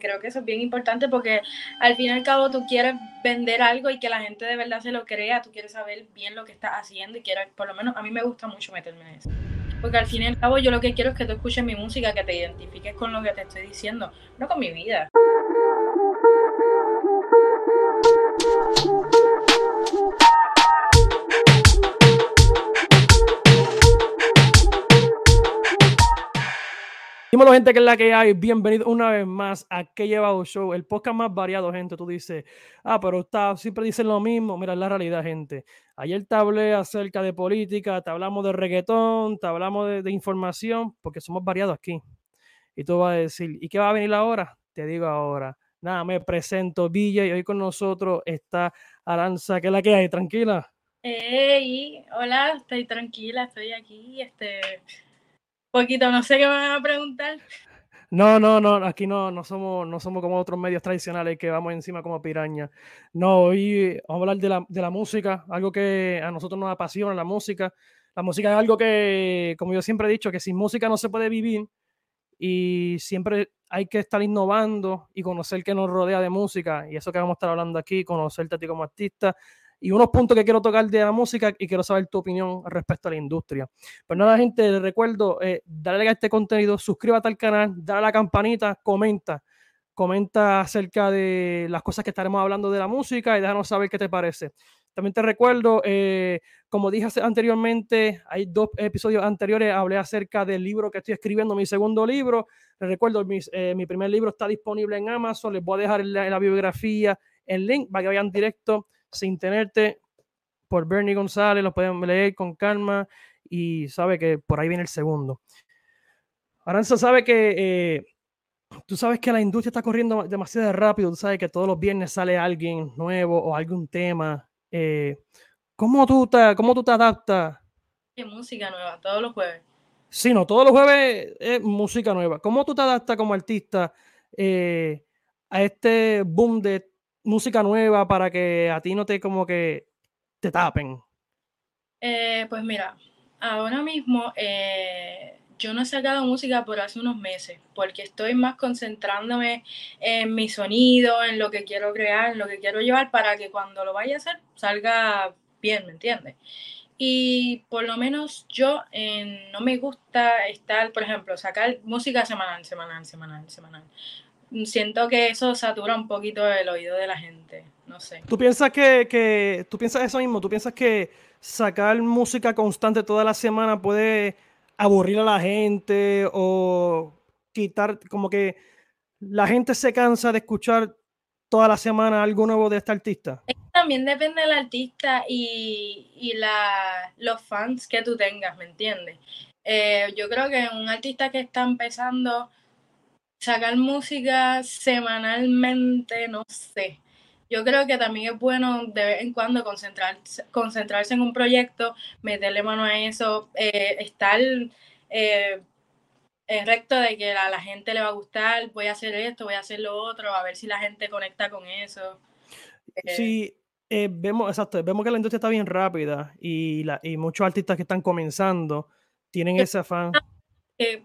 Creo que eso es bien importante porque al fin y al cabo tú quieres vender algo y que la gente de verdad se lo crea, tú quieres saber bien lo que estás haciendo y quieres, por lo menos a mí me gusta mucho meterme en eso. Porque al fin y al cabo yo lo que quiero es que tú escuches mi música, que te identifiques con lo que te estoy diciendo, no con mi vida. Dímelo, gente, que es la que hay. Bienvenido una vez más a Que Lleva Show, el podcast más variado, gente. Tú dices, ah, pero está, siempre dicen lo mismo. Mira, es la realidad, gente. Ayer te hablé acerca de política, te hablamos de reggaetón, te hablamos de, información, porque somos variados aquí. Y tú vas a decir, ¿y qué va a venir ahora? Te digo ahora. Nada, me presento, Villa, y hoy con nosotros está Aranza, que es la que hay, tranquila. Hey, hola, estoy tranquila, estoy aquí, este poquito, no sé qué me van a preguntar. No, no, no, aquí no, no, somos, no somos como otros medios tradicionales que vamos encima como piraña. No, hoy vamos a hablar de la, de la música, algo que a nosotros nos apasiona, la música. La música es algo que, como yo siempre he dicho, que sin música no se puede vivir y siempre hay que estar innovando y conocer qué nos rodea de música. Y eso que vamos a estar hablando aquí, conocerte a ti como artista, y unos puntos que quiero tocar de la música y quiero saber tu opinión respecto a la industria. Pues nada, gente, les recuerdo, eh, dale a este contenido, suscríbete al canal, dale a la campanita, comenta, comenta acerca de las cosas que estaremos hablando de la música y déjanos saber qué te parece. También te recuerdo, eh, como dije anteriormente, hay dos episodios anteriores, hablé acerca del libro que estoy escribiendo, mi segundo libro. Les recuerdo, eh, mi primer libro está disponible en Amazon, les voy a dejar la, en la bibliografía el link para que vayan directo sin tenerte por Bernie González, lo pueden leer con calma y sabe que por ahí viene el segundo. Aranza sabe que eh, tú sabes que la industria está corriendo demasiado rápido, tú sabes que todos los viernes sale alguien nuevo o algún tema. Eh, ¿cómo, tú te, ¿Cómo tú te adaptas? ¿Qué música nueva? Todos los jueves. Sí, no, todos los jueves es música nueva. ¿Cómo tú te adaptas como artista eh, a este boom de música nueva para que a ti no te como que te tapen? Eh, pues mira, ahora mismo eh, yo no he sacado música por hace unos meses, porque estoy más concentrándome en mi sonido, en lo que quiero crear, en lo que quiero llevar para que cuando lo vaya a hacer salga bien, ¿me entiendes? Y por lo menos yo no me gusta estar, por ejemplo, sacar música semanal, semanal, semanal, semanal siento que eso satura un poquito el oído de la gente, no sé. ¿Tú piensas que, que, tú piensas eso mismo? ¿Tú piensas que sacar música constante toda la semana puede aburrir a la gente o quitar, como que la gente se cansa de escuchar toda la semana algo nuevo de este artista? También depende del artista y, y la, los fans que tú tengas, ¿me entiendes? Eh, yo creo que un artista que está empezando sacar música semanalmente, no sé. Yo creo que también es bueno de vez en cuando concentrarse, concentrarse en un proyecto, meterle mano a eso, eh, estar eh, recto de que a la gente le va a gustar, voy a hacer esto, voy a hacer lo otro, a ver si la gente conecta con eso. Eh, sí, vemos, exacto, vemos que la industria está bien rápida y, la, y muchos artistas que están comenzando tienen ese afán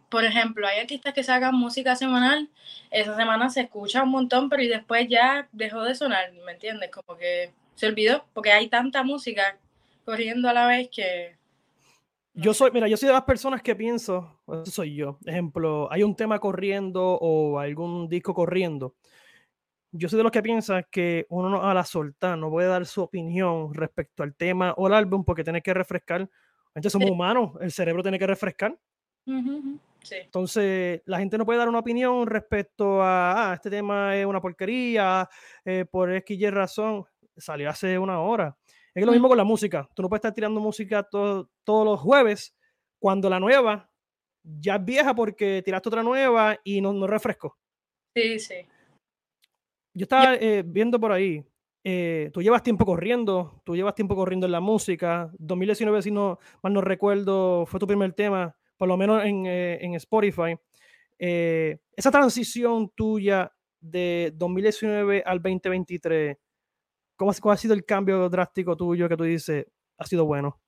por ejemplo, hay artistas que sacan música semanal, esa semana se escucha un montón, pero y después ya dejó de sonar, ¿me entiendes? Como que se olvidó, porque hay tanta música corriendo a la vez que... Yo soy, mira, yo soy de las personas que pienso, eso soy yo, ejemplo, hay un tema corriendo o algún disco corriendo. Yo soy de los que piensa que uno a la soltar no puede dar su opinión respecto al tema o al álbum porque tiene que refrescar. Entonces somos humanos, el cerebro tiene que refrescar. Entonces, la gente no puede dar una opinión respecto a, ah, este tema es una porquería, eh, por X y razón, salió hace una hora. Es lo mismo con la música. Tú no puedes estar tirando música todos los jueves cuando la nueva ya es vieja porque tiraste otra nueva y no, no refresco. Sí, sí. Yo estaba eh, viendo por ahí, eh, tú llevas tiempo corriendo, tú llevas tiempo corriendo en la música. 2019, si no mal no recuerdo, fue tu primer tema por lo menos en, eh, en Spotify, eh, esa transición tuya de 2019 al 2023, ¿cómo, ¿cómo, ha sido el cambio drástico tuyo que tú dices ha sido bueno?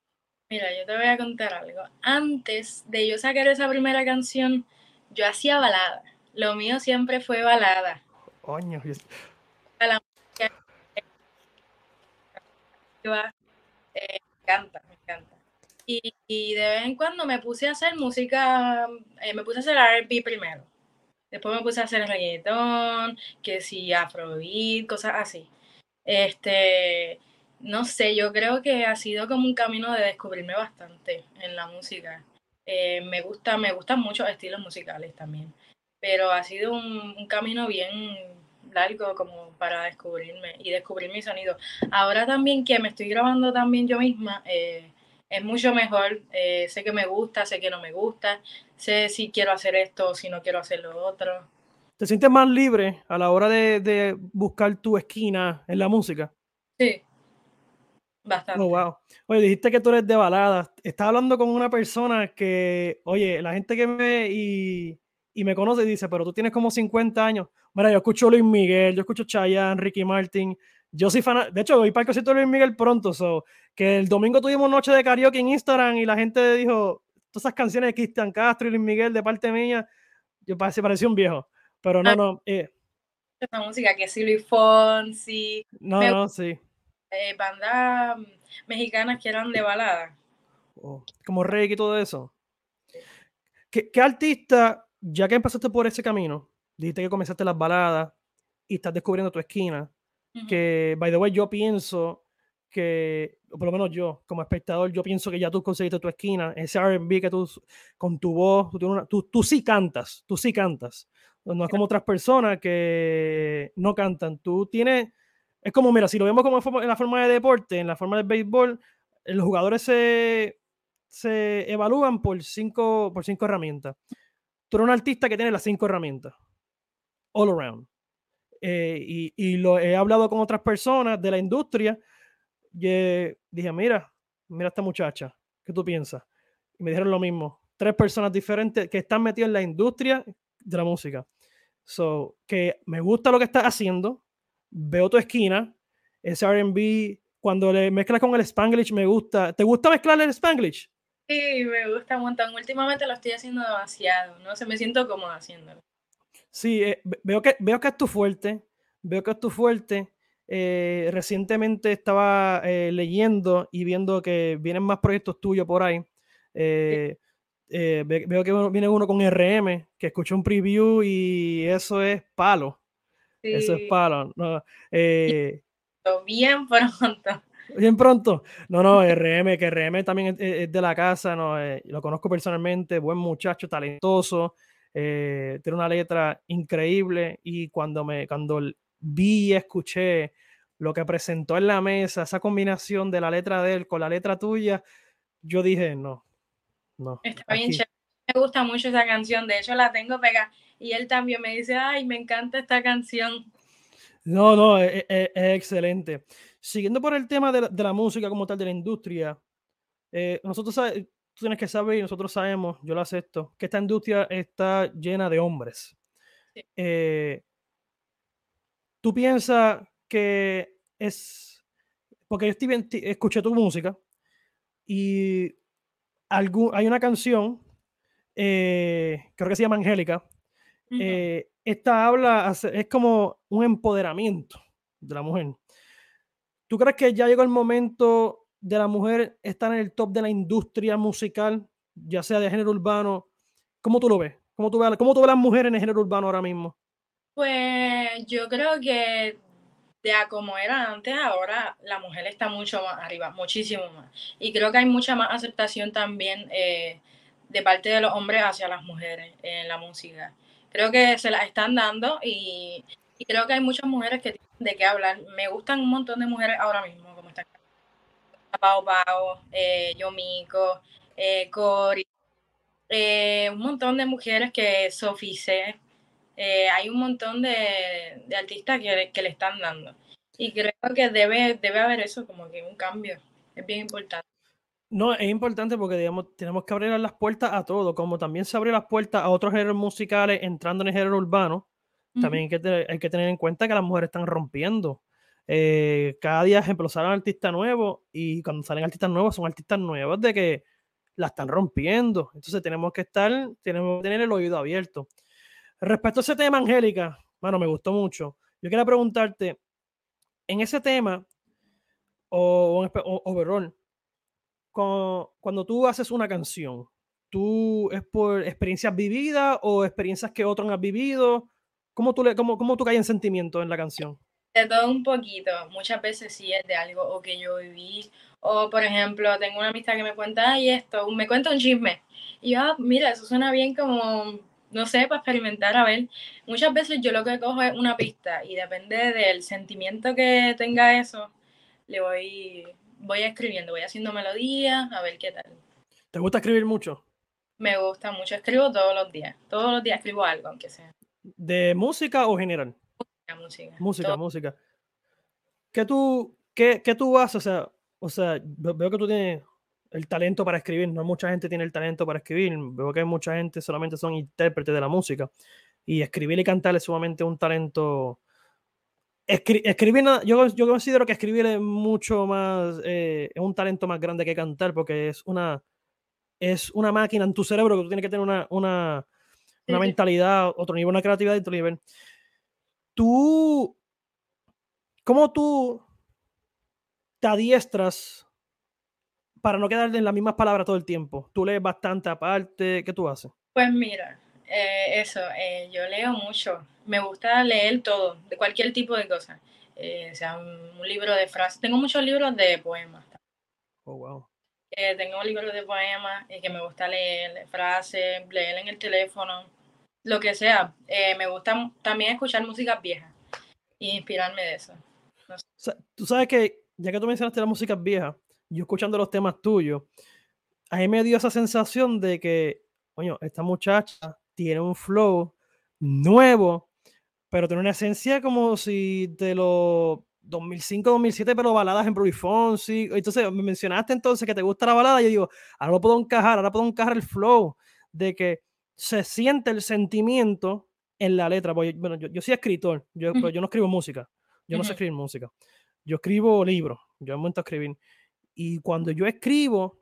Mira, yo te voy a contar algo. Antes de yo sacar esa primera canción, yo hacía balada. Lo mío siempre fue balada. Coño. La música, eh, me encanta. Y, de vez en cuando me puse a hacer música, eh, me puse a hacer R&B primero. Después me puse a hacer reggaetón, que si afrobeat, cosas así. Este, no sé, yo creo que ha sido como un camino de descubrirme bastante en la música. Eh, me gusta, me gustan muchos estilos musicales también, pero ha sido un, un, camino bien largo como para descubrirme y descubrir mi sonido. Ahora también que me estoy grabando también yo misma, eh, es mucho mejor, eh, sé que me gusta, sé que no me gusta, sé si quiero hacer esto o si no quiero hacer lo otro. ¿Te sientes más libre a la hora de, de buscar tu esquina en la música? Sí, bastante. Oh, wow. Oye, dijiste que tú eres de baladas. Estaba hablando con una persona que, oye, la gente que me y, y me conoce dice, pero tú tienes como 50 años. Mira, yo escucho Luis Miguel, yo escucho Chayanne, Ricky Martin. Yo soy fan, de hecho, voy para el concierto de Luis Miguel pronto, so, que el domingo tuvimos noche de karaoke en Instagram y la gente dijo, todas esas canciones de Cristian Castro y Luis Miguel de parte mía, yo se pareció un viejo, pero no, no. Eh. Esa música que sí, Luis Fonsi. No, me, no, sí. Eh, bandas mexicanas que eran de balada. Oh, como Rey y todo eso. ¿Qué, ¿Qué, artista, ya que empezaste por ese camino, dijiste que comenzaste las baladas y estás descubriendo tu esquina, uh -huh. que, by the way, yo pienso que, o por lo menos yo, como espectador, yo pienso que ya tú conseguiste tu esquina, ese RB que tú, con tu voz, tú, una, tú, tú, sí cantas, tú sí cantas. No es como otras personas que no cantan. Tú tienes, es como, mira, si lo vemos como en la forma de deporte, en la forma de béisbol, los jugadores se, se evalúan por cinco, por cinco herramientas. Tú eres un artista que tiene las cinco herramientas, all around. Eh, y, y, lo he hablado con otras personas de la industria. Y dije, mira, mira esta muchacha, ¿qué tú piensas? Y me dijeron lo mismo. Tres personas diferentes que están metidas en la industria de la música. So, que me gusta lo que estás haciendo, veo tu esquina, ese RB, cuando le mezclas con el Spanglish, me gusta. ¿Te gusta mezclar el Spanglish? Sí, me gusta un montón. Últimamente lo estoy haciendo demasiado, no sé, me siento cómoda haciéndolo. Sí, eh, veo, que, veo que es tu fuerte, veo que es tu fuerte. Eh, recientemente estaba eh, leyendo y viendo que vienen más proyectos tuyos por ahí. Eh, veo que viene uno con RM, que escuché un preview y eso es palo. Sí. Eso es palo. No, bien pronto. Bien pronto. No, no, RM, que RM también es, es de la casa, no, lo conozco personalmente, buen muchacho, talentoso, eh, tiene una letra increíble y cuando me cuando vi y escuché lo que presentó en la mesa, esa combinación de la letra de él con la letra tuya, yo dije, no, no. Está bien chévere. Me gusta mucho esa canción, de hecho la tengo pegada y él también me dice, ay, me encanta esta canción. No, no, es, es, es excelente. Siguiendo por el tema de la, de la, música como tal, de la industria, eh, nosotros sabemos, tú tienes que saber y nosotros sabemos, yo lo acepto, que esta industria está llena de hombres. Sí. Eh, ¿Tú piensas que es, porque yo estoy, escuché tu música y algún, hay una canción, eh, creo que se llama Angélica, uh -huh. eh, esta habla, es como un empoderamiento de la mujer. ¿Tú crees que ya llegó el momento de la mujer estar en el top de la industria musical, ya sea de género urbano? ¿Cómo tú lo ves? ¿Cómo tú ves, cómo tú ves las mujeres en el género urbano ahora mismo? Pues yo creo que de a como era antes, ahora la mujer está mucho más arriba, muchísimo más. Y creo que hay mucha más aceptación también eh, de parte de los hombres hacia las mujeres en la música. Creo que se las están dando y, y creo que hay muchas mujeres que tienen de qué hablar. Me gustan un montón de mujeres ahora mismo, como están. Pau Pau, eh, Yomiko, eh, Cori, eh, un montón de mujeres que Sofice, eh, hay un montón de, de artistas que, que, le están dando. Y creo que debe, debe haber eso, como que un cambio. Es bien importante. No, es importante porque digamos, tenemos que abrir las puertas a todo, como también se abre las puertas a otros géneros musicales entrando en el género urbano. Uh -huh. También hay que, tener, hay que, tener en cuenta que las mujeres están rompiendo. Eh, cada día, ejemplo, salen artistas nuevos y cuando salen artistas nuevos son artistas nuevos de que la están rompiendo. Entonces tenemos que estar, tenemos que tener el oído abierto. Respecto a ese tema, Angélica, bueno, me gustó mucho. Yo quería preguntarte, en ese tema, o, o overall, cuando, tú haces una canción, ¿tú es por experiencias vividas o experiencias que otros han vivido? ¿Cómo tú, le, cómo, cómo tú caes en sentimiento en la canción? De todo un poquito. Muchas veces sí es de algo o que yo viví. O, por ejemplo, tengo una amistad que me cuenta, ay, esto, me cuenta un chisme. Y yo, ah, mira, eso suena bien como, no sé, para experimentar, a ver. Muchas veces yo lo que cojo es una pista y depende del sentimiento que tenga eso, le voy, voy escribiendo, voy haciendo melodías, a ver qué tal. ¿Te gusta escribir mucho? Me gusta mucho, escribo todos los días. Todos los días escribo algo, aunque sea. ¿De música o general? Música, música. Música, ¿Qué tú, qué, qué tú haces? O sea, o sea, veo que tú tienes el talento para escribir. No mucha gente tiene el talento para escribir. Veo que mucha gente solamente son intérpretes de la música. Y escribir y cantar es sumamente un talento escribir, yo, yo considero que escribir es mucho más, eh, es un talento más grande que cantar porque es una, es una máquina en tu cerebro que tú tienes que tener una, una, una mentalidad, otro nivel, una creatividad y otro nivel. Tú, ¿cómo tú te adiestras para no quedarte en las mismas palabras todo el tiempo? ¿Tú lees bastante aparte? ¿Qué tú haces? Pues mira, eh, eso, eh, yo leo mucho. Me gusta leer todo, de cualquier tipo de cosa. Eh, sea, un, libro de frases. Tengo muchos libros de poemas. Oh, wow. tengo libros de poemas que me gusta leer, frases, leer en el teléfono, lo que sea. me gusta también escuchar música viejas y inspirarme de eso. tú sabes que, ya que tú mencionaste las músicas viejas, yo escuchando los temas tuyos, a mí me dio esa sensación de que, coño, esta muchacha tiene un flow nuevo, pero tiene una esencia como si de los 2005, 2007, pero baladas en Bruce Fonsi. Entonces, me mencionaste entonces que te gusta la balada. Y yo digo, ahora lo puedo encajar, ahora puedo encajar el flow de que se siente el sentimiento en la letra. bueno, yo, soy escritor, yo, pero yo no escribo música. Yo no sé escribir música. Yo escribo libros, yo me a escribir. Y cuando yo escribo,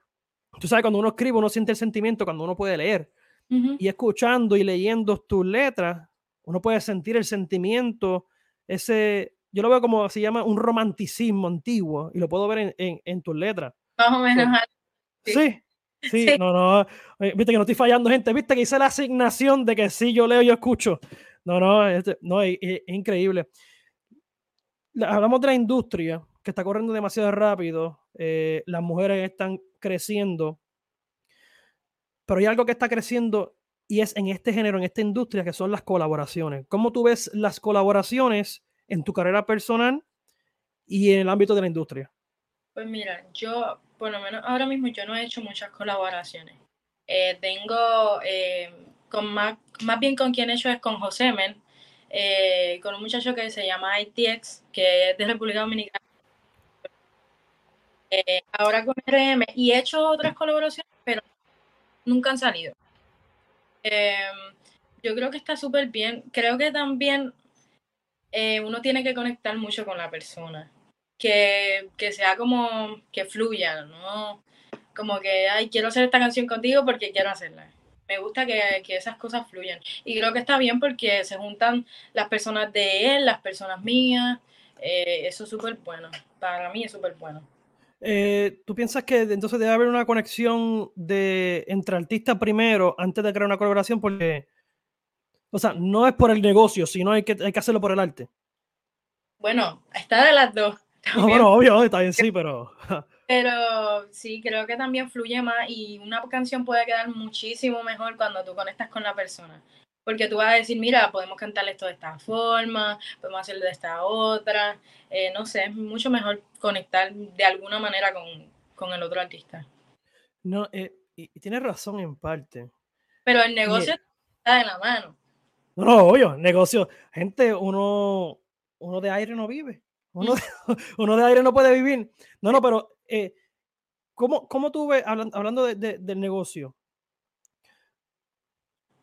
tú sabes, cuando uno escribe, uno siente el sentimiento cuando uno puede leer. Y escuchando y leyendo tus letras, uno puede sentir el sentimiento, ese, yo lo veo como se llama un romanticismo antiguo y lo puedo ver en, en, tus letras. Más o menos. Sí. Sí, no, no, eh, viste que no estoy fallando, gente, viste que hice la asignación de que sí, yo leo, yo escucho. No, no, este, no, es, increíble. Hablamos de la industria que está corriendo demasiado rápido, eh, las mujeres están creciendo pero hay algo que está creciendo y es en este género, en esta industria, que son las colaboraciones. ¿Cómo tú ves las colaboraciones en tu carrera personal y en el ámbito de la industria? Pues mira, yo, por lo menos ahora mismo, yo no he hecho muchas colaboraciones. Eh, tengo, eh, con más, más bien con quien he hecho es con José Men, eh, con un muchacho que se llama ITX, que es de República Dominicana. ahora con RM y he hecho otras colaboraciones, pero nunca han salido. Yo creo que está súper bien. Creo que también uno tiene que conectar mucho con la persona. Que, sea como que fluya, ¿no? Como que, ay, quiero hacer esta canción contigo porque quiero hacerla. Me gusta que, esas cosas fluyan. Y creo que está bien porque se juntan las personas de él, las personas mías. Eh, eso es súper bueno. Para mí es súper bueno. Eh, ¿Tú piensas que entonces debe haber una conexión de, entre artistas primero antes de crear una colaboración? Porque, o sea, no es por el negocio, sino hay que, hay que hacerlo por el arte. Bueno, está de las dos. bueno, obvio, está bien, sí, pero... pero sí, creo que también fluye más y una canción puede quedar muchísimo mejor cuando tú conectas con la persona porque tú vas a decir, mira, podemos cantar esto de esta forma, podemos hacerlo de esta otra, eh, no sé, es mucho mejor conectar de alguna manera con, el otro artista. No, eh, y, tienes razón en parte. Pero el negocio está en la mano. No, no, obvio, negocio. Gente, uno, uno de aire no vive. Uno de, uno de aire no puede vivir. No, no, pero eh, ¿cómo, ¿cómo, tú ves, hablando del negocio,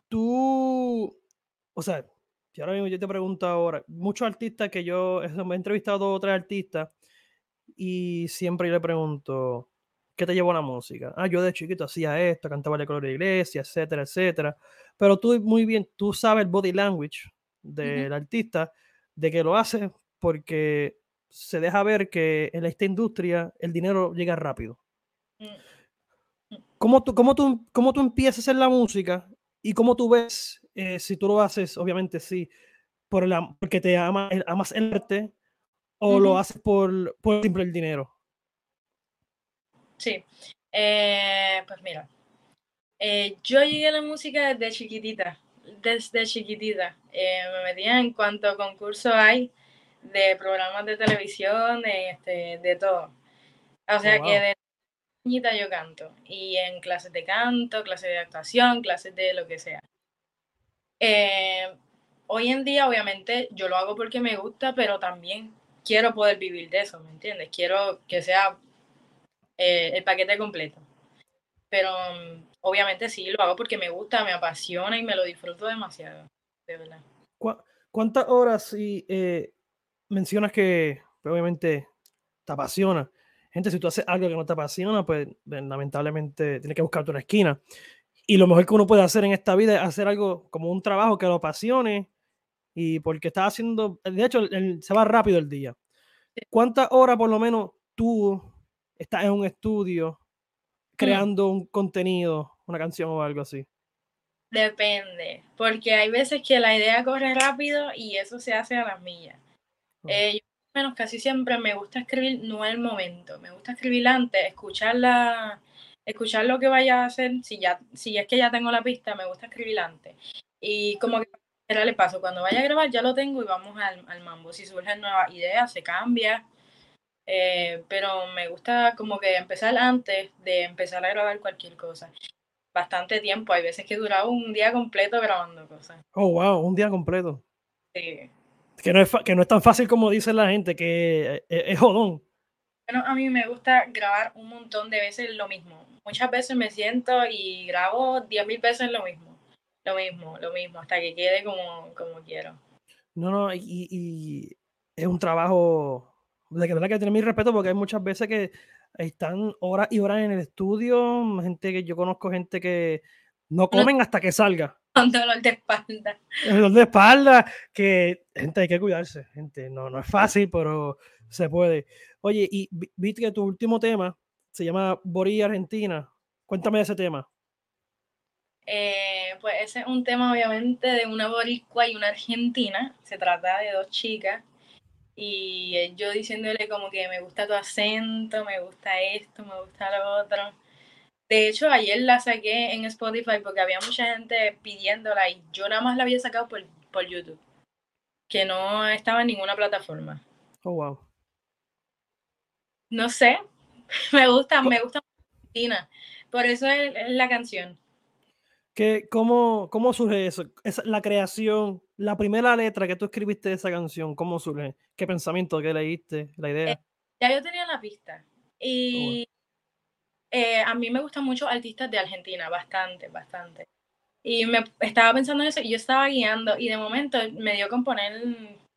tú, o sea, si ahora mismo yo te pregunto ahora, muchos artistas que yo me he entrevistado a otros artistas y siempre yo le pregunto, ¿Qué te llevó a la música? Ah, yo de chiquito hacía esto, cantaba de color de iglesia, etcétera, etcétera. Pero tú muy bien, tú sabes el body language del artista, de que lo hace porque se deja ver que en esta industria el dinero llega rápido. Mm. Mm. ¿Cómo tú, cómo tú, cómo tú empiezas en la música y cómo tú ves eh, si tú lo haces, obviamente sí, por la, porque te ama, amas el arte o lo haces por, por simple el dinero? Sí, eh, pues mira, eh, yo llegué a la música desde chiquitita, desde chiquitita. me metía en cuanto concurso hay de programas de televisión, de, este, de todo. O sea oh, que de niñita yo canto. Y en clases de canto, clases de actuación, clases de lo que sea. Eh, hoy en día, obviamente, yo lo hago porque me gusta, pero también quiero poder vivir de eso, ¿me entiendes? Quiero que sea eh, el paquete completo. Pero obviamente sí, lo hago porque me gusta, me apasiona y me lo disfruto demasiado, de verdad. ¿Cuántas horas y, eh, mencionas que pues, obviamente te apasiona. Gente, si tú haces algo que no te apasiona, pues lamentablemente tienes que buscarte una esquina. Y lo mejor que uno puede hacer en esta vida es hacer algo como un trabajo que lo apasione y porque estás haciendo, de hecho, se va rápido el día. ¿Cuántas horas por lo menos tú estás en un estudio mm. creando un contenido, una canción o algo así? Depende, porque hay veces que la idea corre rápido y eso se hace a las millas. Eh, menos casi siempre me gusta escribir no el momento, me gusta escribir antes, escuchar escuchar lo que vaya a hacer, si ya, si es que ya tengo la pista, me gusta escribir antes. Y como que era le paso, cuando vaya a grabar ya lo tengo y vamos al, al mambo. Si surgen nuevas ideas, se cambia. Eh, pero me gusta como que empezar antes de empezar a grabar cualquier cosa. Bastante tiempo, hay veces que duraba un día completo grabando cosas. Oh, wow, un día completo. Sí. Que no, es, que no es tan fácil como dice la gente, que es, es jodón. Bueno, a mí me gusta grabar un montón de veces lo mismo. Muchas veces me siento y grabo diez mil veces lo mismo. Lo mismo, lo mismo, hasta que quede como, como quiero. No, no, y, y es un trabajo de que verdad que tener mi respeto porque hay muchas veces que están horas y horas en el estudio, gente que yo conozco, gente que no comen hasta que salga. Con dolor de espalda. El dolor de espalda, que gente hay que cuidarse, gente, no, no es fácil, pero se puede. Oye, y viste que tu último tema se llama Borí Argentina. Cuéntame de ese tema. Eh, pues ese es un tema obviamente de una boricua y una argentina. Se trata de dos chicas y yo diciéndole como que me gusta tu acento, me gusta esto, me gusta lo otro. De hecho, ayer la saqué en Spotify porque había mucha gente pidiéndola y yo nada más la había sacado por, por YouTube, que no estaba en ninguna plataforma. Oh, wow. No sé, me gusta, me gusta Argentina. Por eso es, la canción. ¿Qué, cómo, ¿Cómo surge eso? Es la creación, la primera letra que tú escribiste de esa canción, ¿cómo surge? ¿Qué pensamiento que leíste? ¿La idea? Eh, ya yo tenía la pista. Y eh, a mí me gustan mucho artistas de Argentina, bastante, bastante. Y me estaba pensando en eso y yo estaba guiando y de momento me dio con poner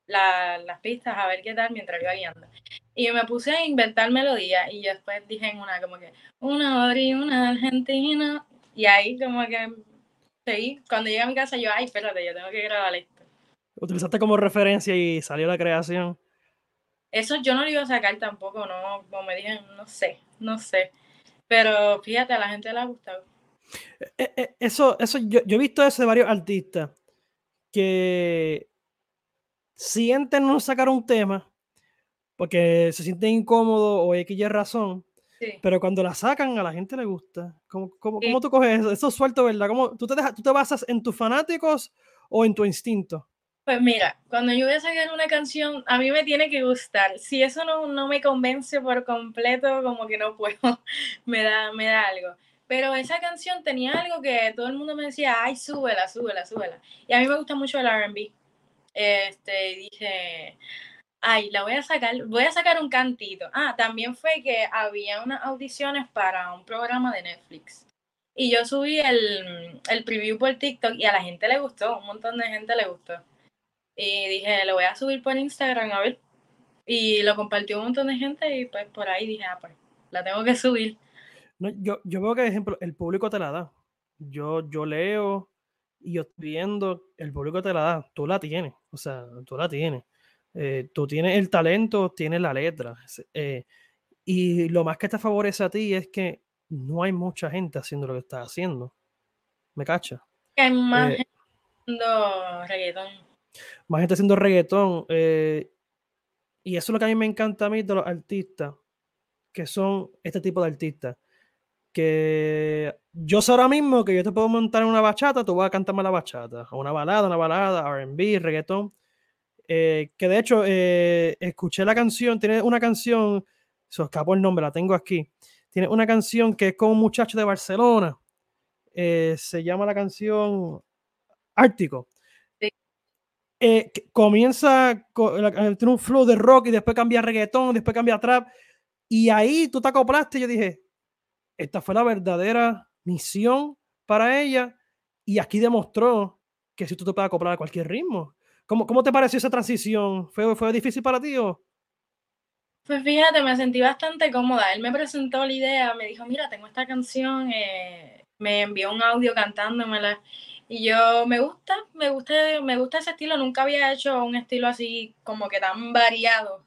las pistas a ver qué tal mientras iba guiando. Y me puse a inventar melodías y yo después dije en una como que una y una argentina y ahí como que seguí. Cuando llegué a mi casa yo, ay, espérate, yo tengo que grabar esto. Utilizaste como referencia y salió la creación. Eso yo no lo iba a sacar tampoco, no, como me dije, no sé, no sé. Pero fíjate, a la gente le ha gustado. Eh, eh, eso, eso yo, he visto eso de varios artistas que sienten no sacar un tema porque se sienten incómodos o X razón, pero cuando la sacan a la gente le gusta. ¿Cómo, cómo, cómo tú coges eso? Eso suelto, ¿verdad? ¿Cómo, tú, te dejas, ¿Tú te basas en tus fanáticos o en tu instinto? Pues mira, cuando yo voy a sacar una canción, a mí me tiene que gustar. Si eso no, no me convence por completo, como que no puedo, me da, me da algo. Pero esa canción tenía algo que todo el mundo me decía, ay, súbela, súbela, súbela. Y a mí me gusta mucho el RB. Este, dije, ay, la voy a sacar, voy a sacar un cantito. Ah, también fue que había unas audiciones para un programa de Netflix. Y yo subí el, el preview por TikTok y a la gente le gustó, un montón de gente le gustó. Y dije, lo voy a subir por Instagram a ver. Y lo compartió un montón de gente y pues por ahí dije, ah, pues la tengo que subir. No, yo, yo veo que, por ejemplo, el público te la da. Yo, yo leo y yo estoy viendo, el público te la da. Tú la tienes. O sea, tú la tienes. Eh, tú tienes el talento, tienes la letra. Eh, y lo más que te favorece a ti es que no hay mucha gente haciendo lo que estás haciendo. ¿Me cacha? Hay más eh, gente haciendo reggaetón. Más gente haciendo reggaetón. y eso es lo que a mí me encanta a mí de los artistas, que son este tipo de artistas. Que yo sé ahora mismo que yo te puedo montar en una bachata, tú vas a cantarme la bachata. O una balada, una balada, RB, reggaetón. que de hecho, escuché la canción, tiene una canción se escapó el nombre, la tengo aquí. Tiene una canción que es con un muchacho de Barcelona. Eh, se llama la canción Ártico. Eh, comienza, con, tiene un flow de rock y después cambia a reggaetón, después cambia trap. Y ahí tú te acoplaste yo dije, esta fue la verdadera misión para ella. Y aquí demostró que si tú te puedes acoplar a cualquier ritmo. ¿Cómo, cómo te pareció esa transición? ¿Fue, ¿Fue difícil para ti o? Pues fíjate, me sentí bastante cómoda. Él me presentó la idea, me dijo, mira, tengo esta canción, eh, me envió un audio cantándomela. Y yo, me gusta, me gusta, me gusta ese estilo. Nunca había hecho un estilo así como que tan variado.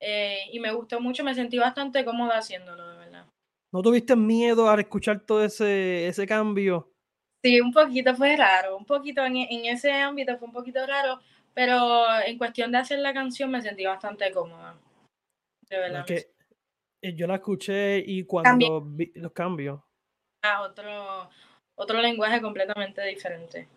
Eh, y me gustó mucho, me sentí bastante cómoda haciéndolo, de verdad. ¿No tuviste miedo al escuchar todo ese, ese cambio? Sí, un poquito fue raro, un poquito en, en ese ámbito fue un poquito raro, pero en cuestión de hacer la canción me sentí bastante cómoda. Que, eh, yo la escuché y cuando vi los cambios. Ah, otro, otro lenguaje completamente diferente.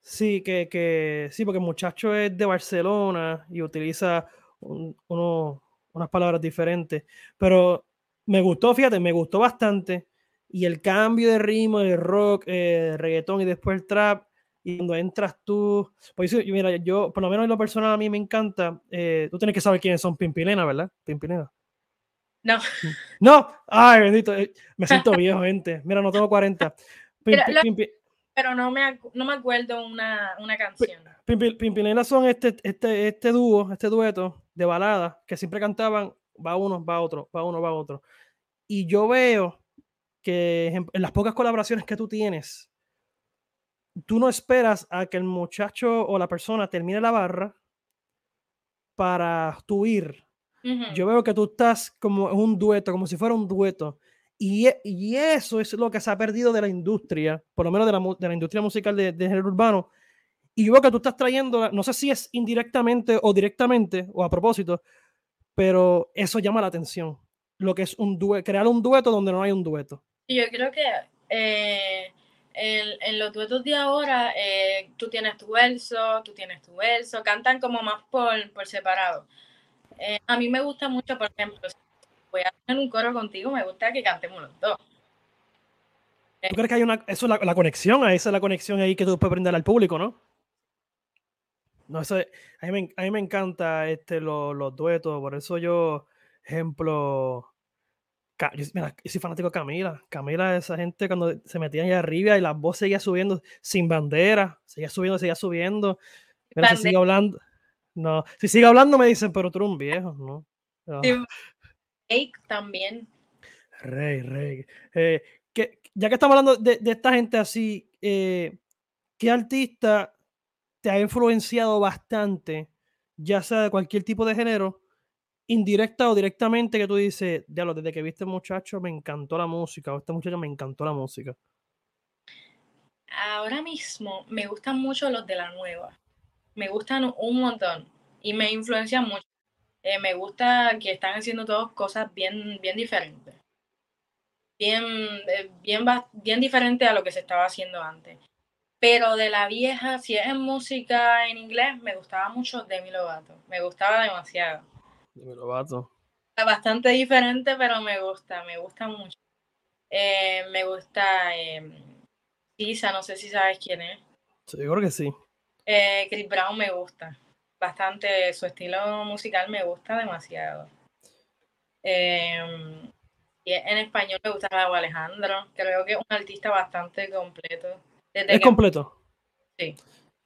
Sí, que, que sí, porque el muchacho es de Barcelona y utiliza unas palabras diferentes. Pero me gustó, fíjate, me gustó bastante. Y el cambio de ritmo, de rock, eh, reggaetón y después el trap, y cuando entras tú, pues mira, yo, por lo menos en lo personal, a mí me encanta, eh, tú tienes que saber quiénes son Pimpilena, ¿verdad? Pimpilena. No. No, ay, bendito, eh, me siento viejo, gente. Mira, no tengo 40. Pero, no, me, no me acuerdo una, una canción. Pimpilena son este, este, este dúo, este dueto de balada que siempre cantaban, va uno, va otro, va uno, va otro. Y yo veo que en las pocas colaboraciones que tú tienes, tú no esperas a que el muchacho o la persona termine la barra para tu ir. Yo veo que tú estás como un dueto, como si fuera un dueto. Y, e, y, eso es lo que se ha perdido de la industria, por lo menos de la, de la industria musical de, de, género urbano. Y yo veo que tú estás trayendo, no sé si es indirectamente o directamente o a propósito, pero eso llama la atención. Lo que es un crear un dueto donde no hay un dueto. Yo creo que eh, en, los duetos de ahora, eh, tú tienes tu verso, tú tienes tu verso, cantan como más por, por separado. Eh, a mí me gusta mucho, por ejemplo, voy a tener un coro contigo, me gusta que cantemos los dos. ¿Tú crees que hay una, eso es la, conexión, esa es la conexión ahí que tú puedes brindar al público, ¿no? No, eso, a, mí me, a mí me encanta este, los, los duetos, por eso yo, ejemplo, yo, soy fanático de Camila. Camila, esa gente cuando se metían allá arriba y la voz seguía subiendo sin bandera, seguía subiendo, seguía subiendo. Pero si sigue hablando, no, si sigue hablando me dicen, pero tú eres un viejo, ¿no? También. Rey, rey. Eh, que, ya que estamos hablando de, esta gente así, eh, ¿qué artista te ha influenciado bastante, ya sea de cualquier tipo de género, indirecta o directamente que tú dices, lo desde que viste muchacho me encantó la música, o este muchacho me encantó la música? Ahora mismo me gustan mucho los de la nueva. Me gustan un montón y me influencian mucho. Eh, me gusta que están haciendo todas cosas bien, bien diferentes. Bien, eh, bien, bien diferente a lo que se estaba haciendo antes. Pero de la vieja, si es en música en inglés, me gustaba mucho Demi Lovato. Me gustaba demasiado. Demi Lovato. Bastante diferente, pero me gusta, me gusta mucho. Eh, me gusta eh, no sé si sabes quién es. Sí, creo que sí. Eh, Chris Brown me gusta. Bastante, su estilo musical me gusta demasiado. Em, y en español me gusta Raúl Alejandro. Creo que es un artista bastante completo. es completo. Sí.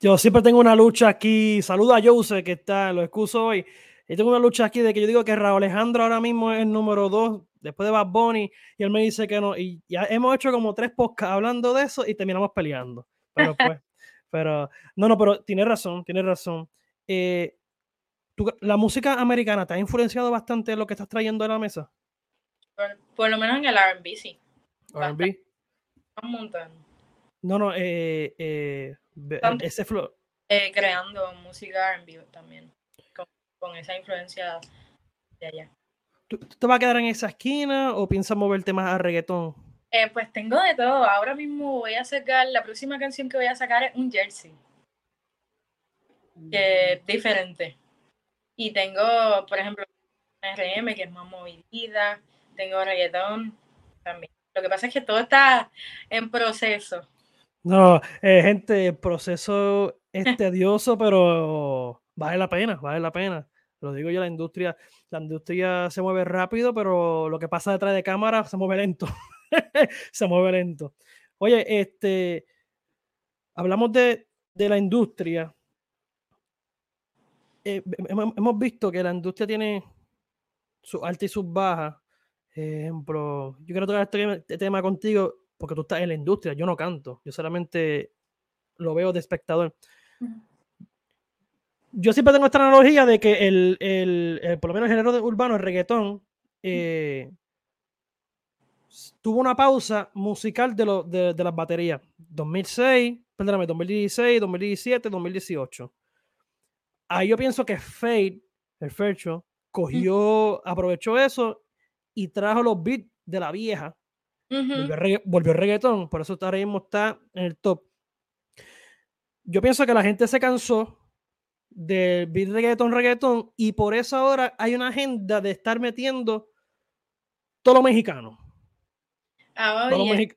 Yo siempre tengo una lucha aquí. Saluda a Jose que está, lo excuso hoy. Y tengo una lucha aquí de que yo digo que Raúl Alejandro ahora mismo es el número dos después de Bad Bunny, y él me dice que no, y ya hemos hecho como tres podcasts hablando de eso y terminamos peleando. Pero pues, pero, no, no, pero tiene razón, tiene razón. Eh, ¿La música americana te ha influenciado bastante en lo que estás trayendo a la mesa? Por, lo menos en el RB, sí. ¿RB? Un montón. No, no, eh, eh, ese flow. Eh, creando música RB también, con, esa influencia de allá. ¿Tú, te vas a quedar en esa esquina o piensas moverte más a reggaetón? Eh, pues tengo de todo. Ahora mismo voy a sacar, la próxima canción que voy a sacar es un jersey. Que es diferente. Y tengo, por ejemplo, RM, que es más movidita. Tengo reggaetón también. Lo que pasa es que todo está en proceso. No, eh, gente, el proceso es tedioso, pero vale la pena, vale la pena. Lo digo yo, la industria, la industria se mueve rápido, pero lo que pasa detrás de cámara se mueve lento. se mueve lento. Oye, este, hablamos de, la industria. Eh, hemos visto que la industria tiene sus altas y sus bajas. Ejemplo, yo quiero tocar este, este tema contigo porque tú estás en la industria, yo no canto, yo solamente lo veo de espectador. Yo siempre tengo esta analogía de que el, por lo menos el género urbano, el reggaetón, eh, tuvo una pausa musical de, de, las baterías. 2006, perdóname, 2016, 2017, 2018. Ahí yo pienso que Fade, el Fercho, cogió, aprovechó eso y trajo los beats de la vieja volvió, el reggaetón, por eso ahora mismo está en el top. Yo pienso que la gente se cansó del beat reggaetón, reggaetón, y por eso ahora hay una agenda de estar metiendo todo lo mexicano. Ah, bien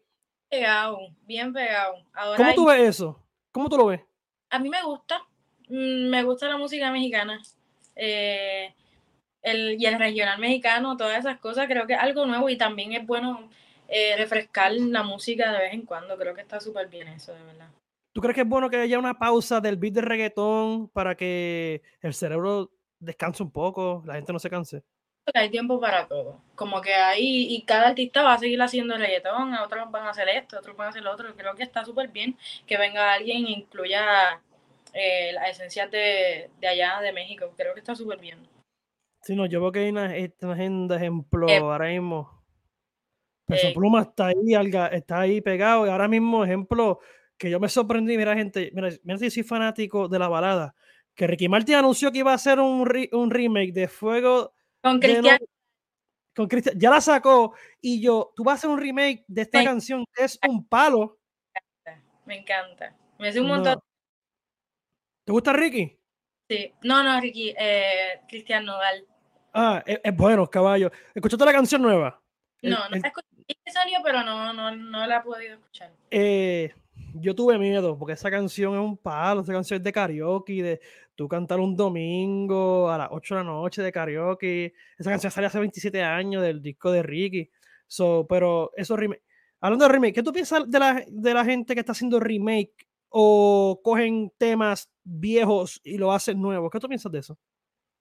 pegado, bien pegado. ¿Cómo tú ves eso? ¿Cómo tú lo ves? A mí me gusta, me gusta la música mexicana. Eh, el, y el regional mexicano, todas esas cosas, creo que es algo nuevo y también es bueno eh, refrescar la música de vez en cuando. Creo que está súper bien eso, de verdad. ¿Tú crees que es bueno que haya una pausa del beat de reggaetón para que el cerebro descanse un poco, la gente no se canse? Hay tiempo para todo. Como que ahí, y cada artista va a seguir haciendo reggaetón, otros van a hacer esto, otros van a hacer lo otro. Creo que está súper bien que venga alguien e incluya eh, las esencias de, allá, de México. Creo que está súper bien. Sí, no, yo veo que hay una, agenda ejemplo eh, ahora mismo Peso eh, Pluma está ahí, está ahí pegado. Y ahora mismo, ejemplo, que yo me sorprendí, mira, gente, mira, mira si soy fanático de la balada. Que Ricky Martin anunció que iba a hacer un, un remake de Fuego. Con Cristian. con Cristian. Ya la sacó. Y yo, tú vas a hacer un remake de esta canción que es un palo. Me encanta. Me hace un montón. ¿Te gusta Ricky? Sí. No, no, Ricky. Eh, Cristian Nodal. Ah, es, bueno, caballo. ¿Escuchaste la canción nueva? No, no el, salió, pero no, no, no la he podido escuchar. Eh, yo tuve miedo, porque esa canción es un palo, esa canción es de karaoke, de tú cantar un domingo a las 8 de la noche de karaoke. Esa canción salió hace 27 años del disco de Ricky. So, pero eso remake. Hablando de remake, ¿qué tú piensas de la, de la gente que está haciendo remake o cogen temas viejos y lo hacen nuevos? ¿Qué tú piensas de eso?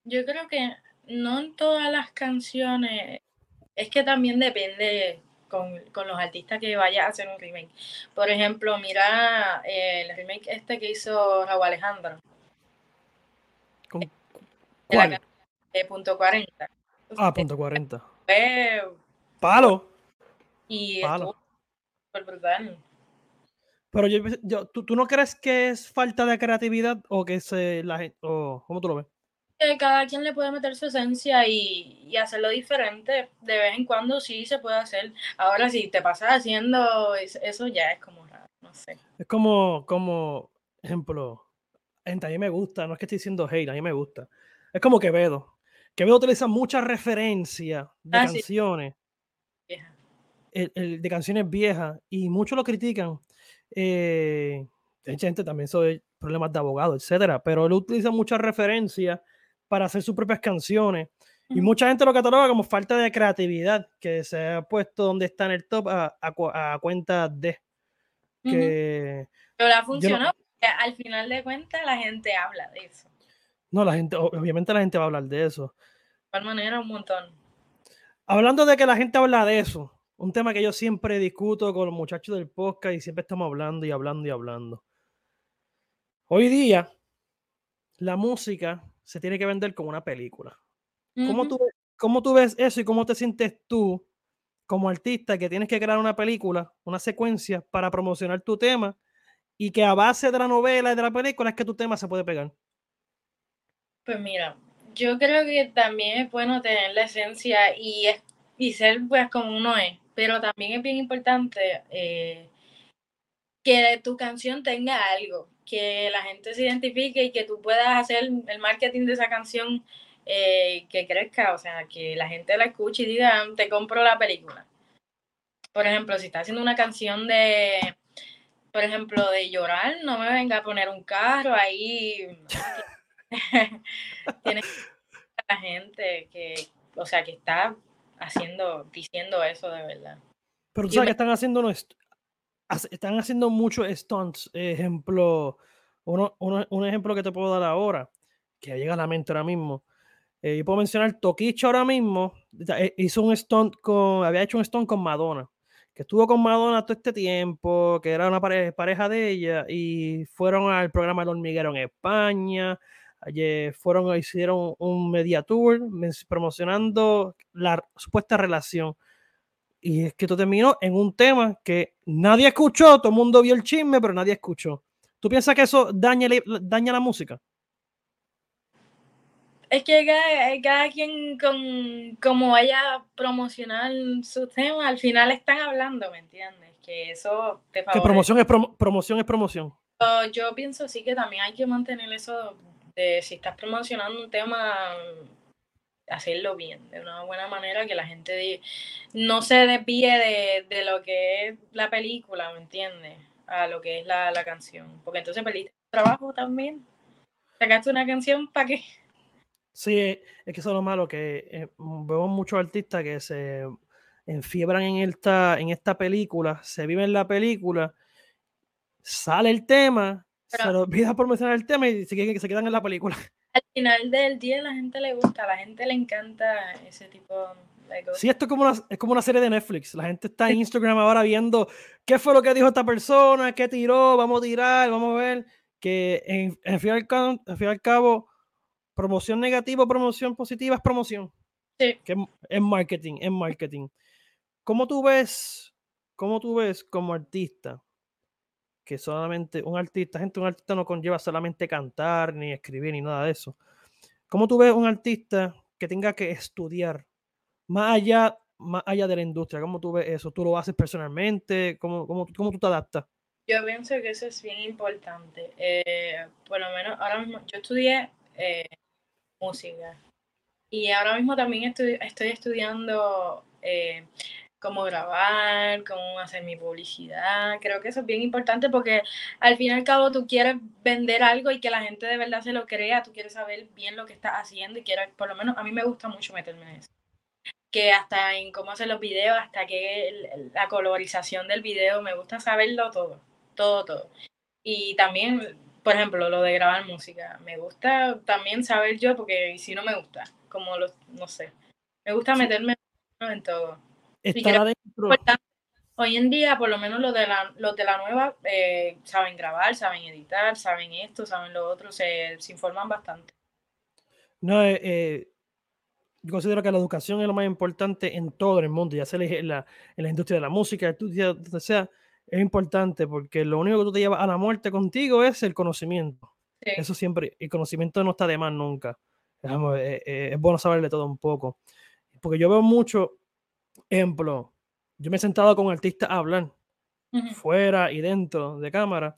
Yo creo que no en todas las canciones es que también depende con, los artistas que vaya a hacer un remake. Por ejemplo, mira eh, el remake este que hizo Raúl Alejandro. ¿Con cuál? De punto 40. ah, punto 40. Palo. Y Palo. súper brutal. Pero yo, ¿tú, ¿tú, no crees que es falta de creatividad o que se la gente, o cómo tú lo ves? cada quien le puede meter su esencia y, hacerlo diferente. De vez en cuando sí se puede hacer. Ahora, si te pasas haciendo eso, ya es como raro, no sé. Es como, como, ejemplo, gente, a mí me gusta, no es que estoy diciendo hate, a mí me gusta. Es como Quevedo. Quevedo utiliza muchas referencias de ah, canciones. de canciones viejas y muchos lo critican. Eh, gente también soy problemas de abogado, etcétera, pero él utiliza muchas referencias para hacer sus propias canciones. Y mucha gente lo cataloga como falta de creatividad, que se ha puesto donde está en el top a, a, cuenta de. Que Pero la funcionó, al final de cuentas la gente habla de eso. No, la gente, obviamente la gente va a hablar de eso. De cual manera, un montón. hablando de que la gente habla de eso, un tema que yo siempre discuto con los muchachos del podcast y siempre estamos hablando y hablando y hablando. Hoy día, la música se tiene que vender como una película. ¿Cómo, tú, ¿Cómo tú ves eso y cómo te sientes tú como artista que tienes que crear una película, una secuencia para promocionar tu tema y que a base de la novela y de la película es que tu tema se puede pegar? Pues mira, yo creo que también es bueno tener la esencia y, y ser pues como uno es, pero también es bien importante eh, que tu canción tenga algo, que la gente se identifique y que tú puedas hacer el marketing de esa canción eh, que crezca, o sea, que la gente la escuche y diga, te compro la película. Por ejemplo, si está haciendo una canción de, por ejemplo, de llorar, no me venga a poner un carro ahí. Tiene la gente que, o sea, que está haciendo, diciendo eso de verdad. Pero tú sabes que están haciendo están haciendo muchos stunts. Ejemplo, uno, un ejemplo que te puedo dar ahora, que llega a la mente ahora mismo. Eh, yo puedo mencionar Toquicho ahora mismo. Eh, hizo un stunt con, había hecho un stunt con Madonna, que estuvo con Madonna todo este tiempo, que era una pareja de ella, y fueron al programa El Hormiguero en España. Ayer fueron, hicieron un media tour promocionando la supuesta relación. Y es que esto terminó en un tema que nadie escuchó, todo el mundo vio el chisme, pero nadie escuchó. ¿Tú piensas que eso daña, daña la música? Es que cada, quien con como vaya a promocionar su tema, al final están hablando, ¿me entiendes? Que eso te favorece. Que promoción es, promoción es promoción. Yo pienso sí que también hay que mantener eso de si estás promocionando un tema, hacerlo bien, de una buena manera, que la gente no se desvíe de, lo que es la película, ¿me entiendes? A lo que es la, canción. Porque entonces perdiste trabajo también. Sacaste una canción para qué. Sí, es que eso es lo malo, que eh, vemos muchos artistas que se enfiebran en esta, en esta película, se viven la película, sale el tema, se lo olvida por mencionar el tema y se, se quedan en la película. Al final del día la gente le gusta, a la gente le encanta ese tipo de cosas. Sí, esto es como, una, es como una serie de Netflix. La gente está en Instagram ahora viendo qué fue lo que dijo esta persona, qué tiró, vamos a tirar, vamos a ver. Que en, en fin, al, fin al cabo promoción negativa, promoción positiva es promoción. Sí. Que es marketing, es marketing. ¿Cómo tú ves, cómo tú ves como artista que solamente un artista, gente, un artista no conlleva solamente cantar, ni escribir, ni nada de eso. ¿Cómo tú ves un artista que tenga que estudiar más allá, más allá de la industria? ¿Cómo tú ves eso? ¿Tú lo haces personalmente? ¿Cómo, cómo, cómo tú te adaptas? Yo pienso que eso es bien importante. Eh, por lo menos ahora mismo, yo estudié eh, música. Y ahora mismo también estoy, estoy estudiando eh, cómo grabar, cómo hacer mi publicidad. Creo que eso es bien importante porque al fin y al cabo tú quieres vender algo y que la gente de verdad se lo crea, tú quieres saber bien lo que estás haciendo y quieres, por lo menos a mí me gusta mucho meterme en eso. Que hasta en cómo hacer los videos, hasta que la colorización del video, me gusta saberlo todo, todo, todo. Y también por ejemplo, lo de grabar música. Me gusta también saber yo, porque si no me gusta, como los, no sé. Me gusta meterme en todo. Hoy en día, por lo menos los de la, los de la nueva, eh, saben grabar, saben editar, saben esto, saben lo otro, se, informan bastante. No, eh, eh, yo considero que la educación es lo más importante en todo el mundo, ya sea en la, en la industria de la música, donde sea es importante porque lo único que tú te llevas a la muerte contigo es el conocimiento. Eso siempre, el conocimiento no está de más nunca. Eh, eh, es bueno saberle todo un poco. Porque yo veo mucho, ejemplo, yo me he sentado con artistas a hablar, fuera y dentro de cámara,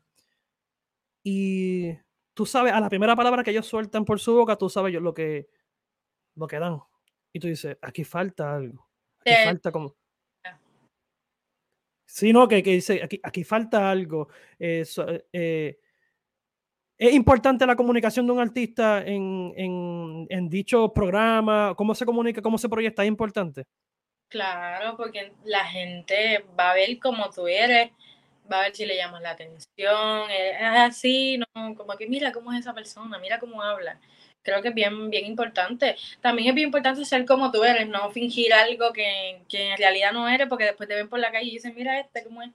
y tú sabes, a la primera palabra que ellos sueltan por su boca, tú sabes lo que, lo que dan. Y tú dices, aquí falta algo. Aquí falta como Sí, no, que, que dice, aquí, aquí falta algo. Eh, eh, es importante la comunicación de un artista en, en, en, dicho programa, cómo se comunica, cómo se proyecta, es importante. Claro, porque la gente va a ver cómo tú eres, va a ver si le llamas la atención, es así, ¿no? como que mira cómo es esa persona, mira cómo habla. creo que es bien, bien importante. También es bien importante ser como tú eres, no fingir algo que, que en realidad no eres, porque después te ven por la calle y dicen, mira este cómo es,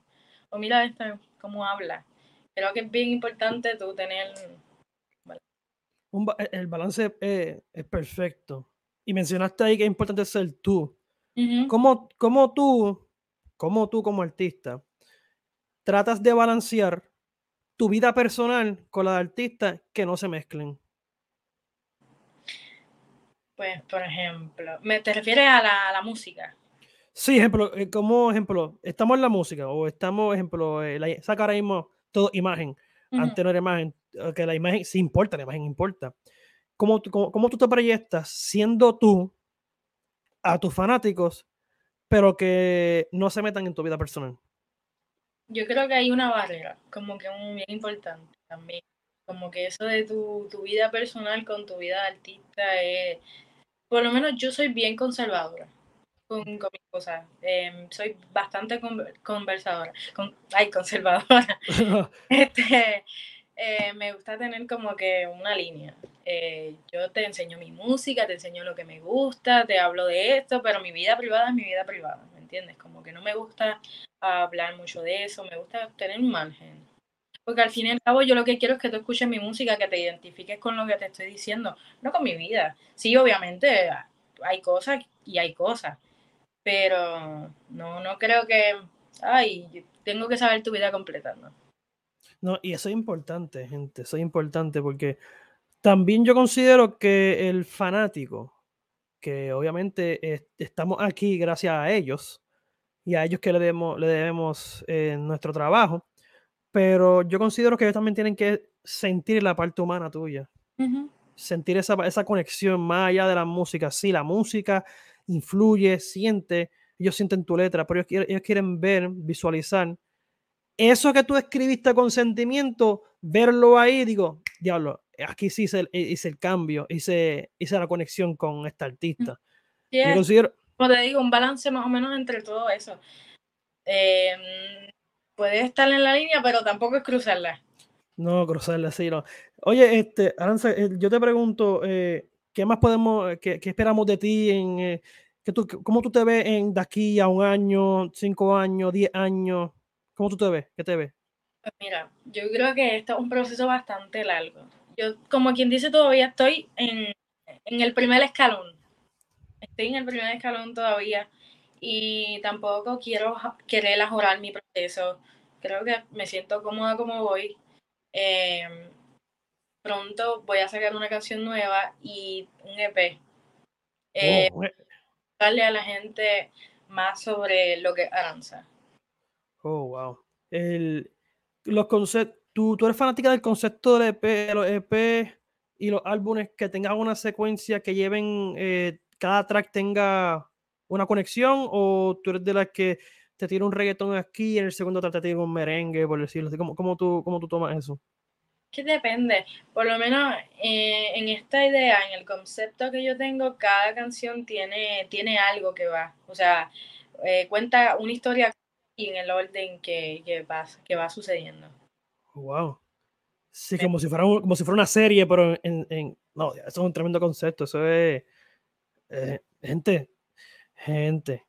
o mira este cómo habla. Creo que es bien importante tú tener... El balance es, es, perfecto. Y mencionaste ahí que es importante ser tú. ¿Cómo, ¿Cómo tú, cómo tú como artista, tratas de balancear tu vida personal con la de artista que no se mezclen? Pues, por ejemplo, ¿me te refieres a la, a la música? Sí, ejemplo, eh, como ejemplo, estamos en la música o estamos, ejemplo, eh, la, saca ahora mismo todo imagen, antes no era imagen, que la imagen sí importa, la imagen importa. ¿Cómo, cómo, cómo tú te proyectas siendo tú a tus fanáticos, pero que no se metan en tu vida personal? Yo creo que hay una barrera, como que un bien importante también. Como que eso de tu, tu vida personal con tu vida de artista es, por lo menos yo soy bien conservadora con, con mis cosas. Em, soy bastante conversadora, con, ay, conservadora. este, eh, me gusta tener como que una línea. Eh, yo te enseño mi música, te enseño lo que me gusta, te hablo de esto, pero mi vida privada es mi vida privada, ¿me entiendes? Como que no me gusta hablar mucho de eso, me gusta tener un margen. Porque al fin y al cabo yo lo que quiero es que tú escuches mi música, que te identifiques con lo que te estoy diciendo, no con mi vida. Sí, obviamente hay cosas y hay cosas, pero no, no creo que, ay, tengo que saber tu vida completa, ¿no? No, y eso es importante, gente, eso es importante porque también yo considero que el fanático, que obviamente estamos aquí gracias a ellos y a ellos que le debemos, le debemos eh, nuestro trabajo, pero yo considero que ellos también tienen que sentir la parte humana tuya, sentir esa, esa conexión más allá de la música. Sí, la música influye, siente, ellos sienten tu letra, pero ellos, quieren ver, visualizar. Eso que tú escribiste con sentimiento, verlo ahí, digo, diablo, aquí sí hice el, hice el cambio, hice, hice la conexión con esta artista. considero... Como te digo, un balance más o menos entre todo eso. Eh, puedes estar en la línea, pero tampoco es cruzarla. No, cruzarla, sí, no. Oye, este, Aranza, eh, yo te pregunto, eh, ¿qué más podemos, eh, qué, esperamos de ti en, tú, cómo tú te ves en de aquí a un año, cinco años, diez años? ¿Cómo tú te ves? ¿Qué te ves? Pues mira, yo creo que esto es un proceso bastante largo. Yo, como quien dice, todavía estoy en, en el primer escalón. Estoy en el primer escalón todavía y tampoco quiero querer ajorar mi proceso. Creo que me siento cómoda como voy. Em, pronto voy a sacar una canción nueva y un EP. Eh, oh, darle a la gente más sobre lo que es Aranza. Oh, wow. El, los conceptos, ¿tú, ¿tú, eres fanática del concepto del EP, los EP y los álbumes que tengan una secuencia que lleven, eh, cada track tenga una conexión o tú eres de las que te tira un reggaetón aquí y en el segundo te tira un merengue, por decirlo así? ¿Cómo, cómo, tú, cómo tú tomas eso? Que depende. Por lo menos eh, en esta idea, en el concepto que yo tengo, cada canción tiene, tiene algo que va. O sea, eh, cuenta una historia y en el orden que, que, va, que va sucediendo. Wow. Sí, como si fuera, como si fuera una serie, pero en, en, No, eso es un tremendo concepto. Eso es. Eh, gente, Gente,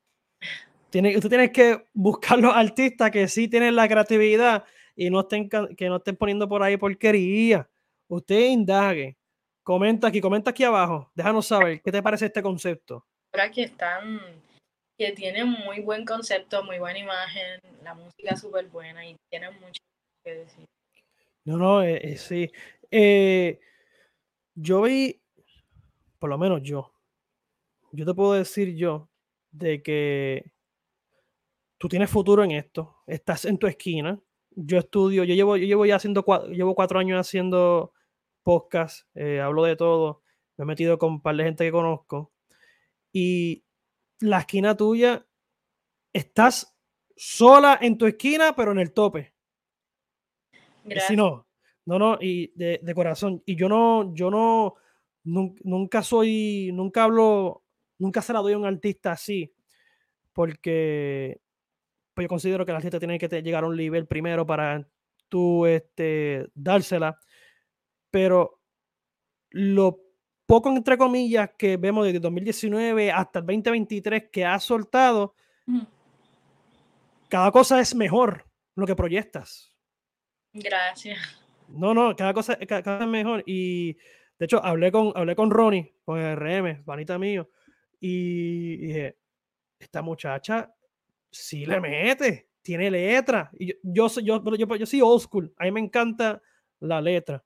tiene, usted tiene que buscar los artistas que sí tienen la creatividad y no estén, que no estén poniendo por ahí porquería. Usted indague. Comenta aquí, comenta aquí abajo. Déjanos saber qué te parece este concepto. Ahora que están, que tienen muy buen concepto, muy buena imagen, la música súper buena y tienen mucho que decir. No, no, eh, eh, sí. Eh, yo vi, por lo menos yo, yo te puedo decir yo, de que tú tienes futuro en esto, estás en tu esquina. Yo estudio, yo llevo, yo llevo ya haciendo cuatro, llevo cuatro años haciendo podcast, hablo de todo, me he metido con un par de gente que conozco. Y la esquina tuya, estás sola en tu esquina, pero en el tope. Si no, no, no, y de, de, corazón. Y yo no, yo no, nunca soy, nunca hablo nunca se la doy a un artista así, porque pues yo considero que el artista tiene que llegar a un nivel primero para tú este, dársela, pero lo poco, entre comillas, que vemos desde 2019 hasta el 2023 que ha soltado, cada cosa es mejor lo que proyectas. Gracias. No, no, cada cosa, cada, cada es mejor. Y de hecho, hablé con, hablé con Ronnie, con el RM, vanita mío, y dije, esta muchacha sí le mete, tiene letra. Y yo, yo, yo, yo, yo soy old school, a mí me encanta la letra.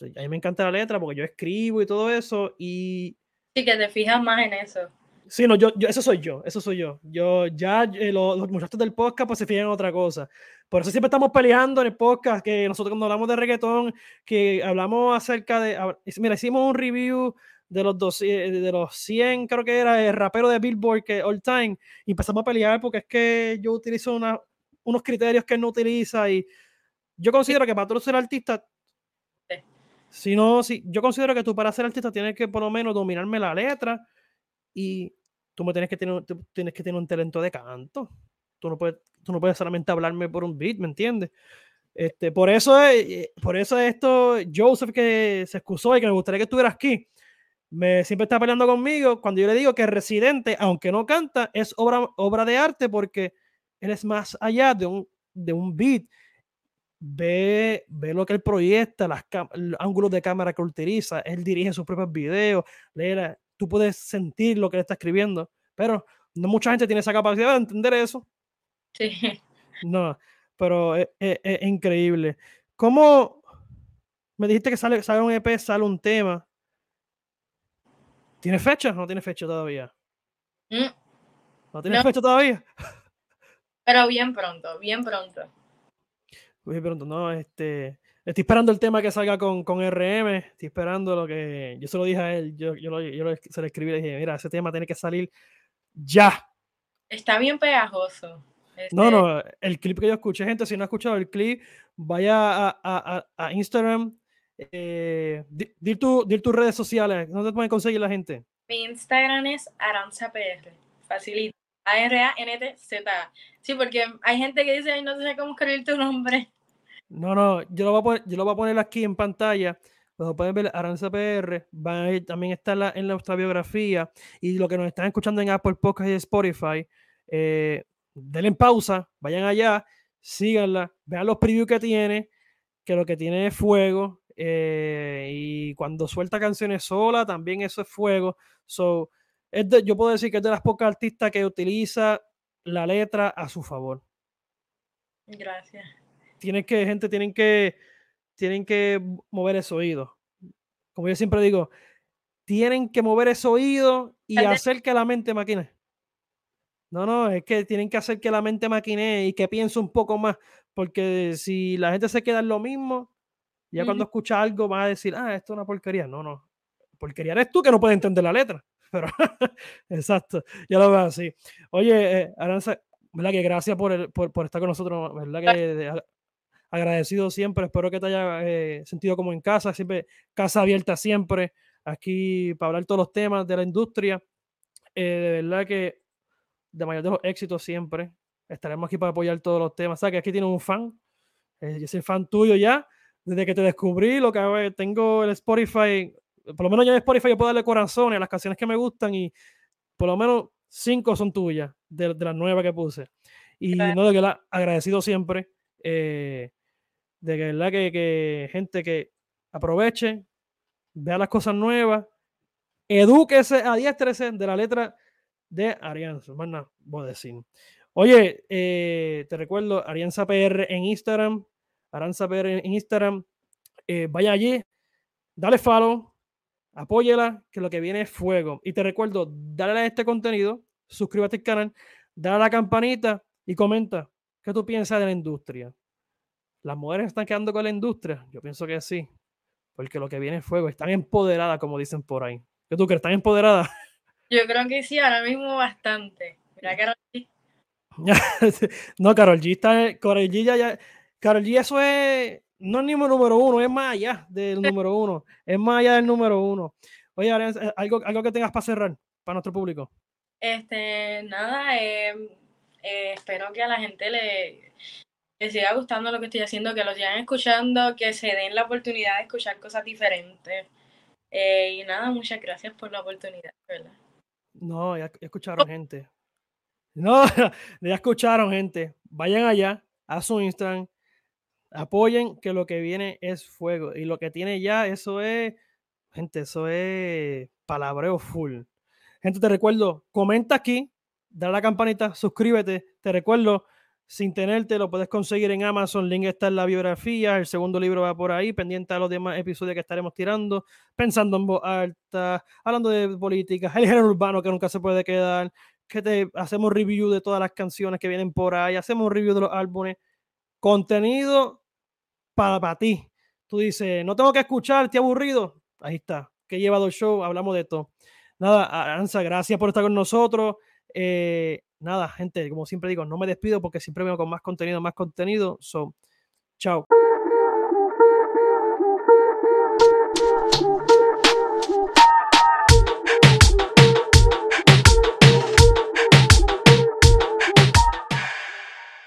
a mí me encanta la letra porque yo escribo y todo eso. Y. Sí, que te fijas más en eso. Sí, no, yo, yo, eso soy yo, eso soy yo. Yo ya, eh, los, muchachos del podcast pues se fijan en otra cosa. Por eso siempre estamos peleando en el podcast, que nosotros cuando hablamos de reggaetón, que hablamos acerca de, mira, hicimos un review de los, dos, eh, de los 100, creo que era el rapero de Billboard, que all time, y empezamos a pelear porque es que yo utilizo una, unos criterios que él no utiliza y yo considero que para tú ser artista, si no, si, yo considero que tú para ser artista tienes que por lo menos dominarme la letra y tú me tienes que tener, tienes que tener un talento de canto. Tú no puedes, tú no puedes solamente hablarme por un beat, ¿me entiendes? Este, por eso es, por eso esto, Joseph que se excusó y que me gustaría que estuvieras aquí, me siempre está peleando conmigo cuando yo le digo que Residente, aunque no canta, es obra, obra de arte porque él es más allá de un, de un beat. Ve, ve lo que él proyecta, los ángulos de cámara que utiliza, él dirige sus propios videos, lee tú puedes sentir lo que él está escribiendo, pero no mucha gente tiene esa capacidad de entender eso. Sí. No, pero es, increíble. ¿Cómo me dijiste que sale, sale un EP, sale un tema? ¿Tiene fecha? No tiene fecha todavía. Mm. ¿No tiene fecha todavía? Pero bien pronto, bien pronto. Bien pronto, no, este. Estoy esperando el tema que salga con, con RM. Estoy esperando lo que. Yo se lo dije a él. Yo, yo, yo se lo escribí y le dije: Mira, ese tema tiene que salir ya. Está bien pegajoso. No, este no, el clip que yo escuché, gente, si no ha escuchado el clip, vaya a, a, a Instagram. Eh, di, tu, tus redes sociales. ¿Dónde te pueden conseguir la gente? Mi Instagram es AranzaPR. Facilito. A-R-A-N-T-Z. Sí, porque hay gente que dice, Ay, no sé cómo escribir tu nombre. No, no, yo lo voy a poner, yo lo voy a poner aquí en pantalla. Lo pueden ver Aranza PR, van a también está en, la, en nuestra biografía y lo que nos están escuchando en Apple Podcast y Spotify, eh, denle pausa, vayan allá, síganla, vean los previews que tiene, que lo que tiene es fuego eh, y cuando suelta canciones sola también eso es fuego. So, yo puedo decir que es de las pocas artistas que utiliza la letra a su favor. Gracias tienen que, gente, tienen que, tienen que mover ese oído. Como yo siempre digo, tienen que mover ese oído y hacer que la mente maquine. No, no, es que tienen que hacer que la mente maquine y que piense un poco más, porque si la gente se queda en lo mismo, ya cuando escucha algo va a decir, ah, esto es una porquería. No, no, porquería eres tú que no puedes entender la letra. Pero, exacto, ya lo veo así. Oye, eh, Aranza, ¿verdad que gracias por, por, por, estar con nosotros, ¿verdad que agradecido siempre, espero que te haya eh, sentido como en casa, siempre casa abierta siempre, aquí para hablar todos los temas de la industria. Eh, de verdad que de mayor de los éxitos siempre, estaremos aquí para apoyar todos los temas. sabes que aquí tienes un fan, eh, yo soy fan tuyo ya, desde que te descubrí, lo que tengo el Spotify, por lo menos ya en Spotify yo puedo darle corazones a las canciones que me gustan y por lo menos cinco son tuyas de, las nuevas que puse. Y no, de que la agradecido siempre. Eh, de que, ¿verdad? Que, que gente que aproveche, vea las cosas nuevas, edúquese, adiéstrese de la letra de Arianza. Más nada. Oye, eh, te recuerdo, Arianza PR en Instagram, Aranza PR en Instagram. Eh, vaya allí, dale follow, apóyela, que lo que viene es fuego. Y te recuerdo, dale a este contenido, suscríbete al canal, dale a la campanita y comenta qué tú piensas de la industria. ¿Las mujeres están quedando con la industria? Yo pienso que sí, porque lo que viene es fuego. Están empoderadas, como dicen por ahí. ¿Qué tú crees? ¿Están empoderadas? Yo creo que sí, ahora mismo bastante. Mira, Carol G. no, Carol G está. Carol G ya, Carol G, eso es. No es ni número uno, es más allá del número uno. Es más allá del número uno. Oye, algo, algo que tengas para cerrar, para nuestro público. Este, nada, eh, eh, espero que a la gente le, que siga gustando lo que estoy haciendo, que lo sigan escuchando, que se den la oportunidad de escuchar cosas diferentes. Eh, y nada, muchas gracias por la oportunidad. No, ya, escucharon gente. No, ya escucharon gente. Vayan allá a su Instagram, apoyen que lo que viene es fuego. Y lo que tiene ya, eso es, gente, eso es palabreo full. Gente, te recuerdo, comenta aquí, dale a la campanita, suscríbete. Te recuerdo, sin tenerte, lo puedes conseguir en Amazon. Link está en la biografía. El segundo libro va por ahí, pendiente a los demás episodios que estaremos tirando, pensando en voz alta, hablando de política, el género urbano que nunca se puede quedar. Que te hacemos review de todas las canciones que vienen por ahí, hacemos review de los álbumes. Contenido para, para ti. Tú dices, no tengo que escuchar, te aburrido. Ahí está. Que lleva dos shows, hablamos de esto. Nada, Ansa, gracias por estar con nosotros. Eh, nada, gente, como siempre digo, no me despido porque siempre vengo con más contenido, más contenido. So, chao.